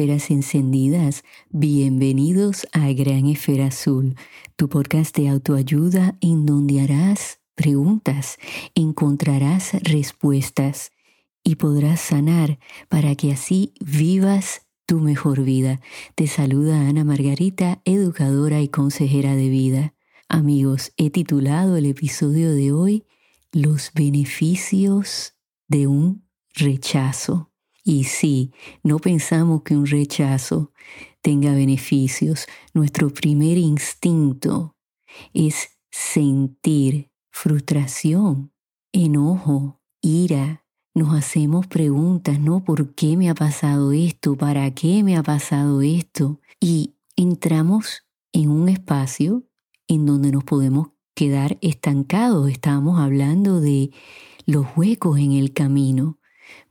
Esferas encendidas, bienvenidos a Gran Esfera Azul, tu podcast de autoayuda en donde harás preguntas, encontrarás respuestas y podrás sanar para que así vivas tu mejor vida. Te saluda Ana Margarita, educadora y consejera de vida. Amigos, he titulado el episodio de hoy Los beneficios de un rechazo. Y sí, no pensamos que un rechazo tenga beneficios. Nuestro primer instinto es sentir frustración, enojo, ira. Nos hacemos preguntas, ¿no? ¿Por qué me ha pasado esto? ¿Para qué me ha pasado esto? Y entramos en un espacio en donde nos podemos quedar estancados. Estábamos hablando de los huecos en el camino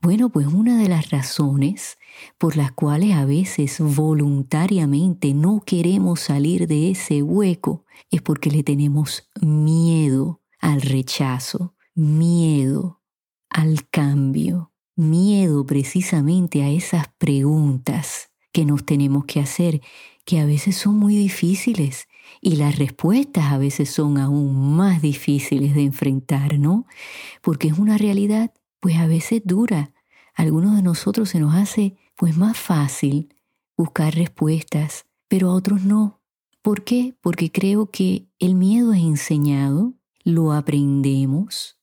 bueno, pues una de las razones por las cuales a veces voluntariamente no queremos salir de ese hueco es porque le tenemos miedo al rechazo, miedo al cambio, miedo precisamente a esas preguntas que nos tenemos que hacer, que a veces son muy difíciles y las respuestas a veces son aún más difíciles de enfrentar, ¿no? Porque es una realidad pues a veces dura. Algunos de nosotros se nos hace pues más fácil buscar respuestas, pero a otros no. ¿Por qué? Porque creo que el miedo es enseñado, lo aprendemos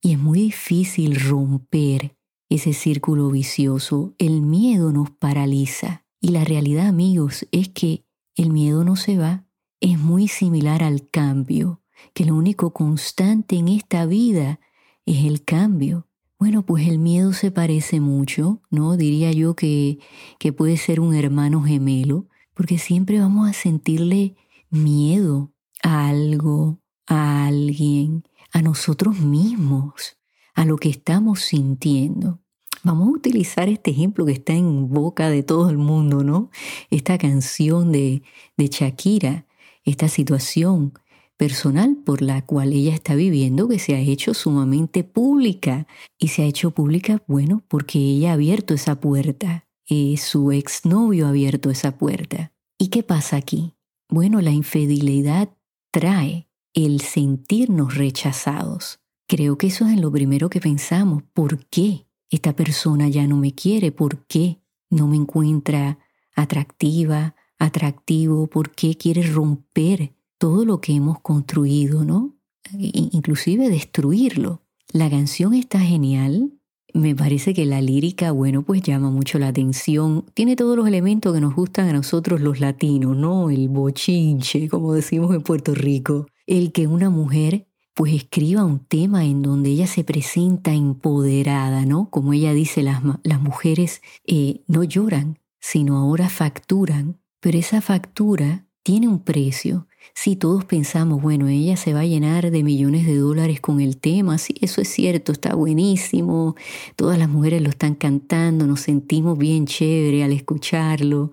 y es muy difícil romper ese círculo vicioso. El miedo nos paraliza y la realidad amigos es que el miedo no se va. Es muy similar al cambio, que lo único constante en esta vida es el cambio. Bueno, pues el miedo se parece mucho, ¿no? Diría yo que, que puede ser un hermano gemelo, porque siempre vamos a sentirle miedo a algo, a alguien, a nosotros mismos, a lo que estamos sintiendo. Vamos a utilizar este ejemplo que está en boca de todo el mundo, ¿no? Esta canción de, de Shakira, esta situación personal por la cual ella está viviendo que se ha hecho sumamente pública. Y se ha hecho pública, bueno, porque ella ha abierto esa puerta. y su exnovio ha abierto esa puerta. ¿Y qué pasa aquí? Bueno, la infidelidad trae el sentirnos rechazados. Creo que eso es lo primero que pensamos. ¿Por qué esta persona ya no me quiere? ¿Por qué no me encuentra atractiva, atractivo? ¿Por qué quiere romper todo lo que hemos construido, ¿no? Inclusive destruirlo. La canción está genial. Me parece que la lírica, bueno, pues llama mucho la atención. Tiene todos los elementos que nos gustan a nosotros los latinos, ¿no? El bochinche, como decimos en Puerto Rico. El que una mujer pues escriba un tema en donde ella se presenta empoderada, ¿no? Como ella dice, las, mujeres eh, no lloran, sino ahora facturan, pero esa factura tiene un precio si todos pensamos, bueno, ella se va a llenar de millones de dólares con el tema, sí, eso es cierto, está buenísimo, todas las mujeres lo están cantando, nos sentimos bien chévere al escucharlo.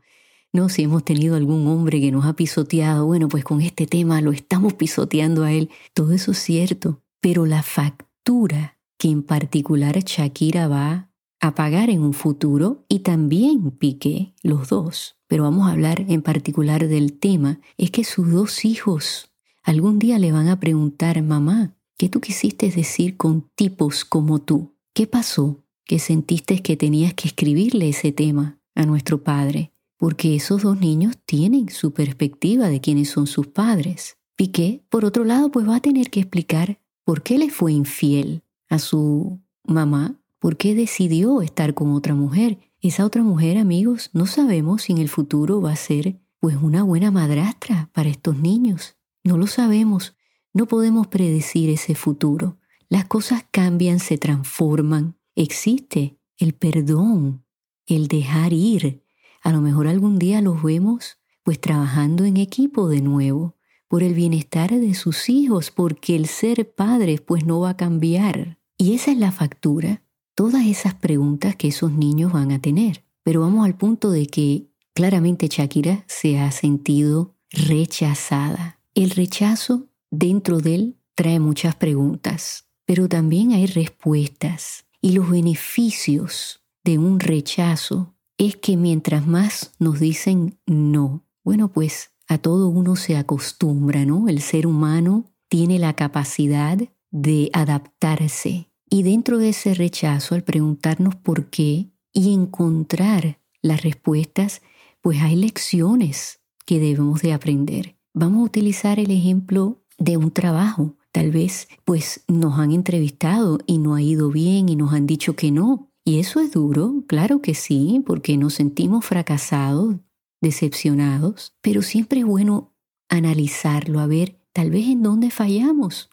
No, si hemos tenido algún hombre que nos ha pisoteado, bueno, pues con este tema lo estamos pisoteando a él. Todo eso es cierto, pero la factura que en particular Shakira va a pagar en un futuro y también Piqué, los dos, pero vamos a hablar en particular del tema, es que sus dos hijos algún día le van a preguntar, mamá, ¿qué tú quisiste decir con tipos como tú? ¿Qué pasó que sentiste que tenías que escribirle ese tema a nuestro padre? Porque esos dos niños tienen su perspectiva de quiénes son sus padres. Piqué, por otro lado, pues va a tener que explicar por qué le fue infiel a su mamá, por qué decidió estar con otra mujer esa otra mujer, amigos, no sabemos si en el futuro va a ser pues una buena madrastra para estos niños. No lo sabemos. No podemos predecir ese futuro. Las cosas cambian, se transforman. Existe el perdón, el dejar ir. A lo mejor algún día los vemos pues trabajando en equipo de nuevo por el bienestar de sus hijos, porque el ser padre pues no va a cambiar. Y esa es la factura todas esas preguntas que esos niños van a tener. Pero vamos al punto de que claramente Shakira se ha sentido rechazada. El rechazo dentro de él trae muchas preguntas, pero también hay respuestas y los beneficios de un rechazo es que mientras más nos dicen no, bueno, pues a todo uno se acostumbra, ¿no? El ser humano tiene la capacidad de adaptarse. Y dentro de ese rechazo, al preguntarnos por qué y encontrar las respuestas, pues hay lecciones que debemos de aprender. Vamos a utilizar el ejemplo de un trabajo. Tal vez pues nos han entrevistado y no ha ido bien y nos han dicho que no. Y eso es duro, claro que sí, porque nos sentimos fracasados, decepcionados, pero siempre es bueno analizarlo, a ver tal vez en dónde fallamos.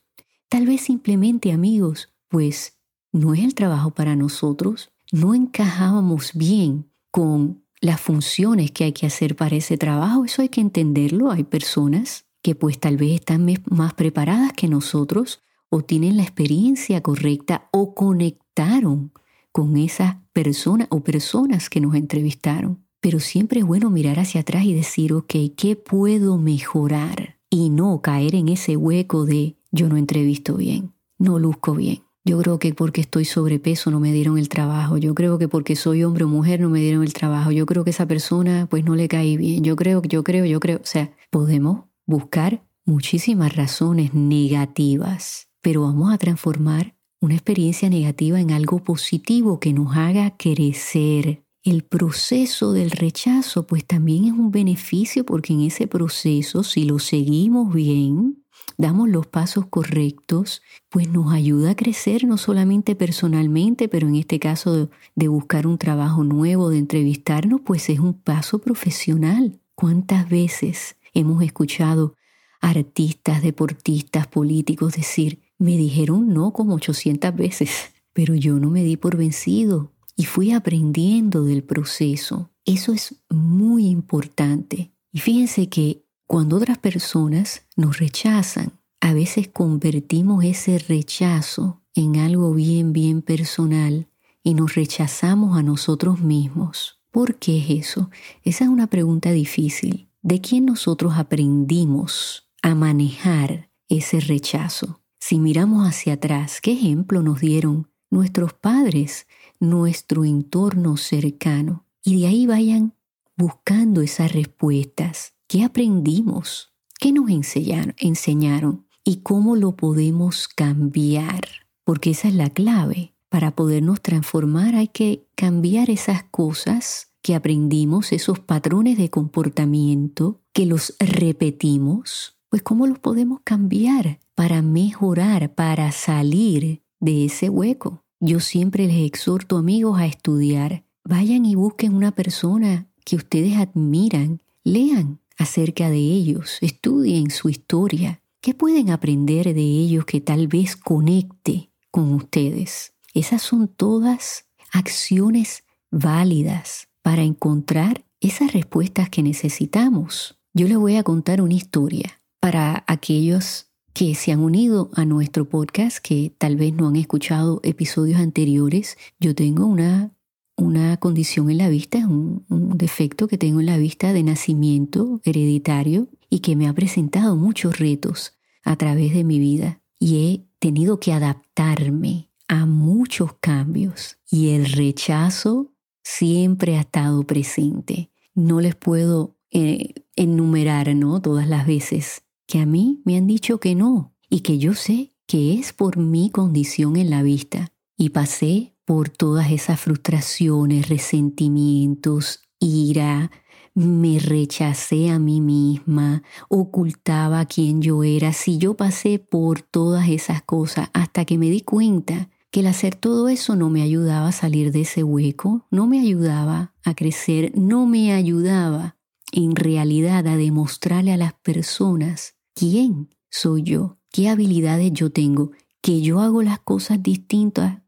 Tal vez simplemente amigos, pues no es el trabajo para nosotros, no encajábamos bien con las funciones que hay que hacer para ese trabajo, eso hay que entenderlo. Hay personas que pues tal vez están más preparadas que nosotros o tienen la experiencia correcta o conectaron con esa persona o personas que nos entrevistaron. Pero siempre es bueno mirar hacia atrás y decir, ok, ¿qué puedo mejorar? Y no caer en ese hueco de yo no entrevisto bien, no luzco bien. Yo creo que porque estoy sobrepeso no me dieron el trabajo. Yo creo que porque soy hombre o mujer no me dieron el trabajo. Yo creo que esa persona pues no le cae bien. Yo creo, yo creo, yo creo. O sea, podemos buscar muchísimas razones negativas, pero vamos a transformar una experiencia negativa en algo positivo que nos haga crecer, el proceso del rechazo pues también es un beneficio porque en ese proceso, si lo seguimos bien, damos los pasos correctos, pues nos ayuda a crecer no solamente personalmente, pero en este caso de, buscar un trabajo nuevo, de entrevistarnos, pues es un paso profesional. ¿Cuántas veces hemos escuchado artistas, deportistas, políticos decir, me dijeron no como 800 veces, pero yo no me di por vencido, y fui aprendiendo del proceso. Eso es muy importante. Y fíjense que cuando otras personas nos rechazan, a veces convertimos ese rechazo en algo bien, bien personal y nos rechazamos a nosotros mismos. ¿Por qué es eso? Esa es una pregunta difícil. ¿De quién nosotros aprendimos a manejar ese rechazo? Si miramos hacia atrás, ¿qué ejemplo nos dieron nuestros padres nuestro entorno cercano y de ahí vayan buscando esas respuestas. ¿Qué aprendimos? ¿Qué nos enseñaron? enseñaron? ¿Y cómo lo podemos cambiar? Porque esa es la clave. Para podernos transformar hay que cambiar esas cosas que aprendimos, esos patrones de comportamiento que los repetimos. Pues ¿cómo los podemos cambiar para mejorar, para salir de ese hueco? Yo siempre les exhorto amigos a estudiar. Vayan y busquen una persona que ustedes admiran. Lean acerca de ellos, estudien su historia. ¿Qué pueden aprender de ellos que tal vez conecte con ustedes? Esas son todas acciones válidas para encontrar esas respuestas que necesitamos. Yo les voy a contar una historia para aquellos que se han unido a nuestro podcast, que tal vez no han escuchado episodios anteriores. Yo tengo una, una condición en la vista, un, un defecto que tengo en la vista de nacimiento hereditario y que me ha presentado muchos retos a través de mi vida y he tenido que adaptarme a muchos cambios y el rechazo siempre ha estado presente. No les puedo eh, enumerar ¿no? todas las veces que a mí me han dicho que no y que yo sé que es por mi condición en la vista. Y pasé por todas esas frustraciones, resentimientos, ira, me rechacé a mí misma, ocultaba quién yo era, si yo pasé por todas esas cosas hasta que me di cuenta que el hacer todo eso no me ayudaba a salir de ese hueco, no me ayudaba a crecer, no me ayudaba en realidad a demostrarle a las personas quién soy yo, qué habilidades yo tengo, que yo hago las cosas distintas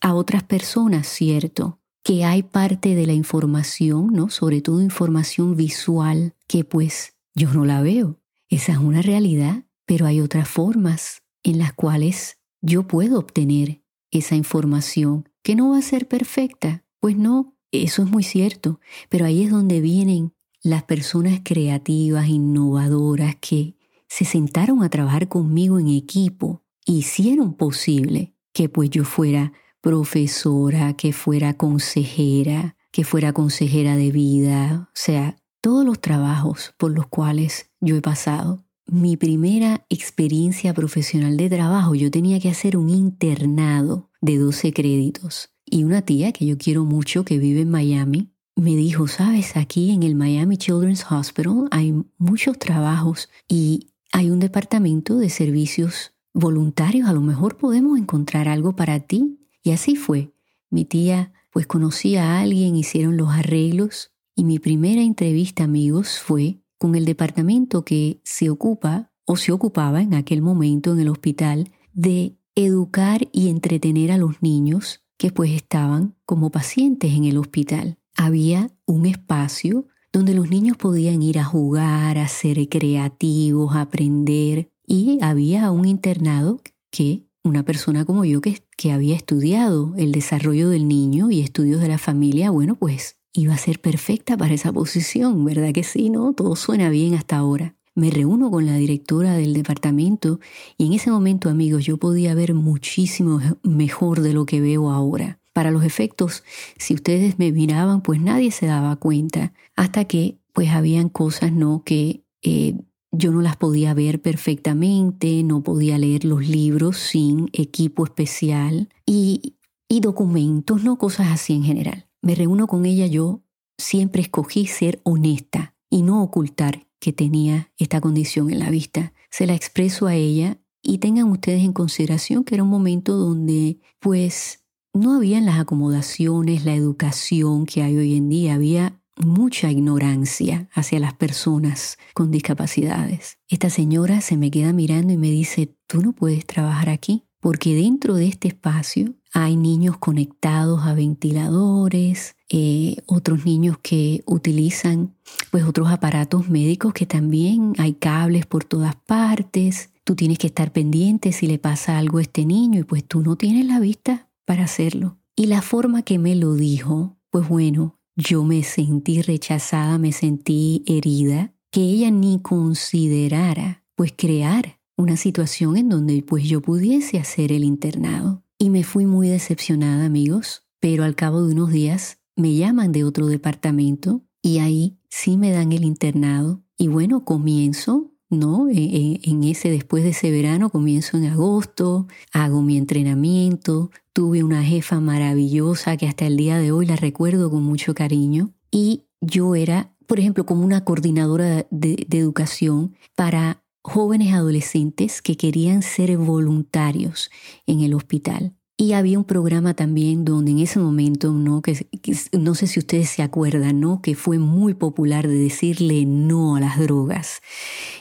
a otras personas, ¿cierto? Que hay parte de la información, ¿no? Sobre todo información visual, que pues yo no la veo. Esa es una realidad, pero hay otras formas en las cuales yo puedo obtener esa información, que no va a ser perfecta. Pues no, eso es muy cierto, pero ahí es donde vienen las personas creativas, innovadoras, que se sentaron a trabajar conmigo en equipo, hicieron posible que pues yo fuera profesora, que fuera consejera, que fuera consejera de vida, o sea, todos los trabajos por los cuales yo he pasado. Mi primera experiencia profesional de trabajo, yo tenía que hacer un internado de 12 créditos. Y una tía que yo quiero mucho, que vive en Miami, me dijo, sabes, aquí en el Miami Children's Hospital hay muchos trabajos y hay un departamento de servicios voluntarios, a lo mejor podemos encontrar algo para ti. Y así fue. Mi tía pues conocía a alguien, hicieron los arreglos y mi primera entrevista, amigos, fue con el departamento que se ocupa o se ocupaba en aquel momento en el hospital de educar y entretener a los niños que pues estaban como pacientes en el hospital. Había un espacio donde los niños podían ir a jugar, a ser creativos, a aprender y había un internado que una persona como yo que, que había estudiado el desarrollo del niño y estudios de la familia, bueno, pues iba a ser perfecta para esa posición, ¿verdad que sí? ¿No? Todo suena bien hasta ahora. Me reúno con la directora del departamento y en ese momento, amigos, yo podía ver muchísimo mejor de lo que veo ahora. Para los efectos, si ustedes me miraban, pues nadie se daba cuenta, hasta que pues habían cosas, ¿no? Que eh, yo no las podía ver perfectamente, no podía leer los libros sin equipo especial y, y documentos, no cosas así en general. Me reúno con ella, yo siempre escogí ser honesta y no ocultar que tenía esta condición en la vista. Se la expreso a ella y tengan ustedes en consideración que era un momento donde pues no habían las acomodaciones, la educación que hay hoy en día, había mucha ignorancia hacia las personas con discapacidades. Esta señora se me queda mirando y me dice, tú no puedes trabajar aquí porque dentro de este espacio hay niños conectados a ventiladores, eh, otros niños que utilizan pues otros aparatos médicos que también hay cables por todas partes. Tú tienes que estar pendiente si le pasa algo a este niño y pues tú no tienes la vista para hacerlo. Y la forma que me lo dijo, pues bueno, yo me sentí rechazada, me sentí herida, que ella ni considerara pues crear una situación en donde pues yo pudiese hacer el internado. Y me fui muy decepcionada, amigos, pero al cabo de unos días me llaman de otro departamento y ahí sí me dan el internado. Y bueno, comienzo, ¿no? E, e, en ese, después de ese verano, comienzo en agosto, hago mi entrenamiento, Tuve una jefa maravillosa que hasta el día de hoy la recuerdo con mucho cariño y yo era, por ejemplo, como una coordinadora de, educación para jóvenes adolescentes que querían ser voluntarios en el hospital. Y había un programa también donde en ese momento, ¿no? Que, no sé si ustedes se acuerdan, ¿no? Que fue muy popular de decirle no a las drogas.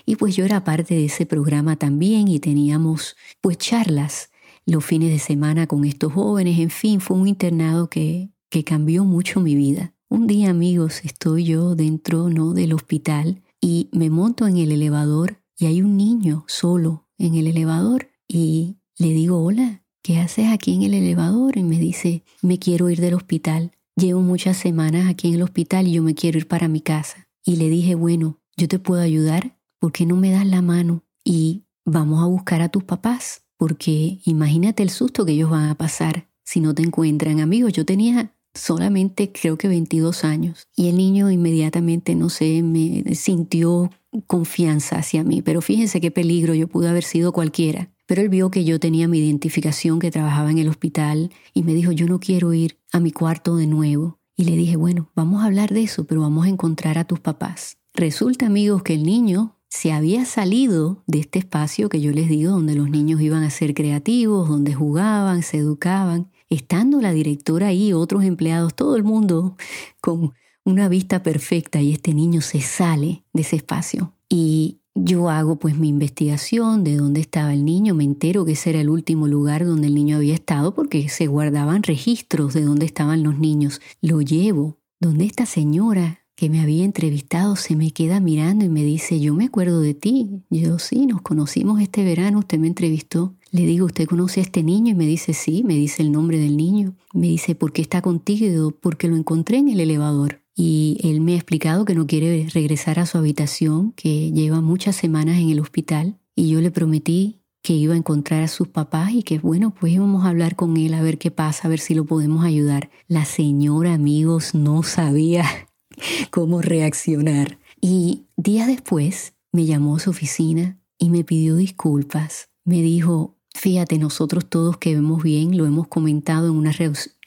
Y pues yo era parte de ese programa también y teníamos pues charlas los fines de semana con estos jóvenes, en fin, fue un internado que, que cambió mucho mi vida. Un día, amigos, estoy yo dentro ¿no? del hospital y me monto en el elevador y hay un niño solo en el elevador y le digo, hola, ¿qué haces aquí en el elevador? Y me dice, me quiero ir del hospital. Llevo muchas semanas aquí en el hospital y yo me quiero ir para mi casa. Y le dije, bueno, yo te puedo ayudar, ¿por qué no me das la mano? Y vamos a buscar a tus papás porque imagínate el susto que ellos van a pasar si no te encuentran. Amigos, yo tenía solamente creo que 22 años y el niño inmediatamente, no sé, me sintió confianza hacia mí, pero fíjense qué peligro, yo pude haber sido cualquiera. Pero él vio que yo tenía mi identificación, que trabajaba en el hospital y me dijo, yo no quiero ir a mi cuarto de nuevo. Y le dije, bueno, vamos a hablar de eso, pero vamos a encontrar a tus papás. Resulta, amigos, que el niño se había salido de este espacio que yo les digo, donde los niños iban a ser creativos, donde jugaban, se educaban, estando la directora ahí, otros empleados, todo el mundo con una vista perfecta y este niño se sale de ese espacio. Y yo hago pues mi investigación de dónde estaba el niño, me entero que ese era el último lugar donde el niño había estado porque se guardaban registros de dónde estaban los niños. Lo llevo donde esta señora que me había entrevistado se me queda mirando y me dice, yo me acuerdo de ti. Yo sí, nos conocimos este verano, usted me entrevistó. Le digo, ¿usted conoce a este niño? Y me dice, sí, me dice el nombre del niño. Me dice, ¿por qué está contigo? Porque lo encontré en el elevador. Y él me ha explicado que no quiere regresar a su habitación, que lleva muchas semanas en el hospital. Y yo le prometí que iba a encontrar a sus papás y que bueno, pues íbamos a hablar con él a ver qué pasa, a ver si lo podemos ayudar. La señora, amigos, no sabía cómo reaccionar. Y días después me llamó a su oficina y me pidió disculpas. Me dijo, fíjate, nosotros todos que vemos bien, lo hemos comentado en una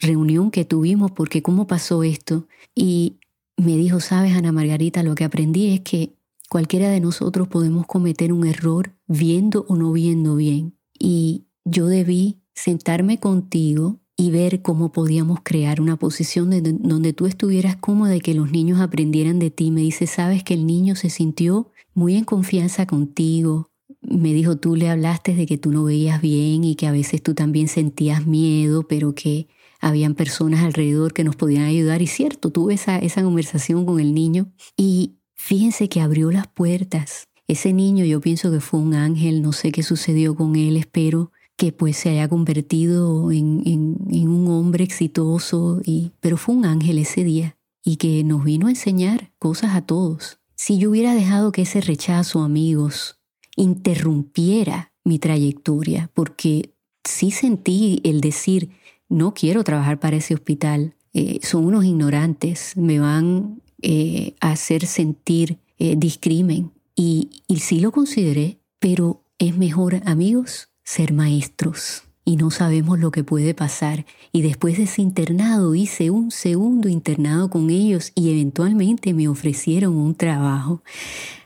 reunión que tuvimos porque cómo pasó esto. Y me dijo, sabes, Ana Margarita, lo que aprendí es que cualquiera de nosotros podemos cometer un error viendo o no viendo bien. Y yo debí sentarme contigo y ver cómo podíamos crear una posición donde tú estuvieras cómoda y que los niños aprendieran de ti. Me dice, sabes que el niño se sintió muy en confianza contigo. Me dijo, tú le hablaste de que tú no veías bien y que a veces tú también sentías miedo, pero que habían personas alrededor que nos podían ayudar. Y cierto, tuve esa, esa conversación con el niño y fíjense que abrió las puertas. Ese niño yo pienso que fue un ángel, no sé qué sucedió con él, espero que pues se haya convertido en, un hombre exitoso, y, pero fue un ángel ese día y que nos vino a enseñar cosas a todos. Si yo hubiera dejado que ese rechazo, amigos, interrumpiera mi trayectoria, porque sí sentí el decir, no quiero trabajar para ese hospital, eh, son unos ignorantes, me van eh, a hacer sentir eh, discrimen. Y, y sí lo consideré, pero es mejor, amigos, ser maestros y no sabemos lo que puede pasar. Y después de ese internado hice un segundo internado con ellos y eventualmente me ofrecieron un trabajo.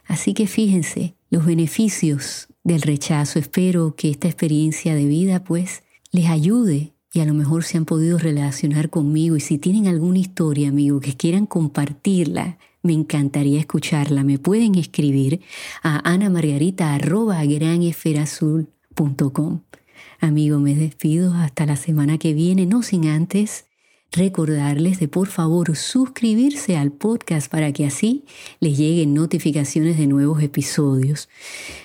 Así que fíjense los beneficios del rechazo. Espero que esta experiencia de vida pues les ayude y a lo mejor se han podido relacionar conmigo y si tienen alguna historia, amigo, que quieran compartirla, me encantaría escucharla. Me pueden escribir a Amigo, me despido hasta la semana que viene, no sin antes recordarles de por favor suscribirse al podcast para que así les lleguen notificaciones de nuevos episodios.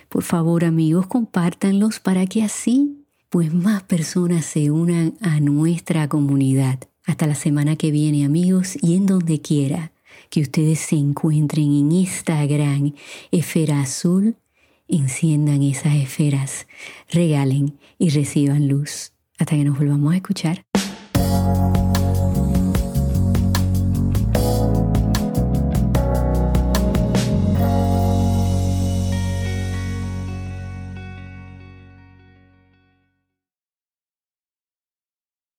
Por favor, amigos, compártanlos para que así pues más personas se unan a nuestra comunidad. Hasta la semana que viene, amigos, y en donde quiera que ustedes se encuentren en esta gran esfera azul enciendan esas esferas, regalen y reciban luz. Hasta que nos volvamos a escuchar.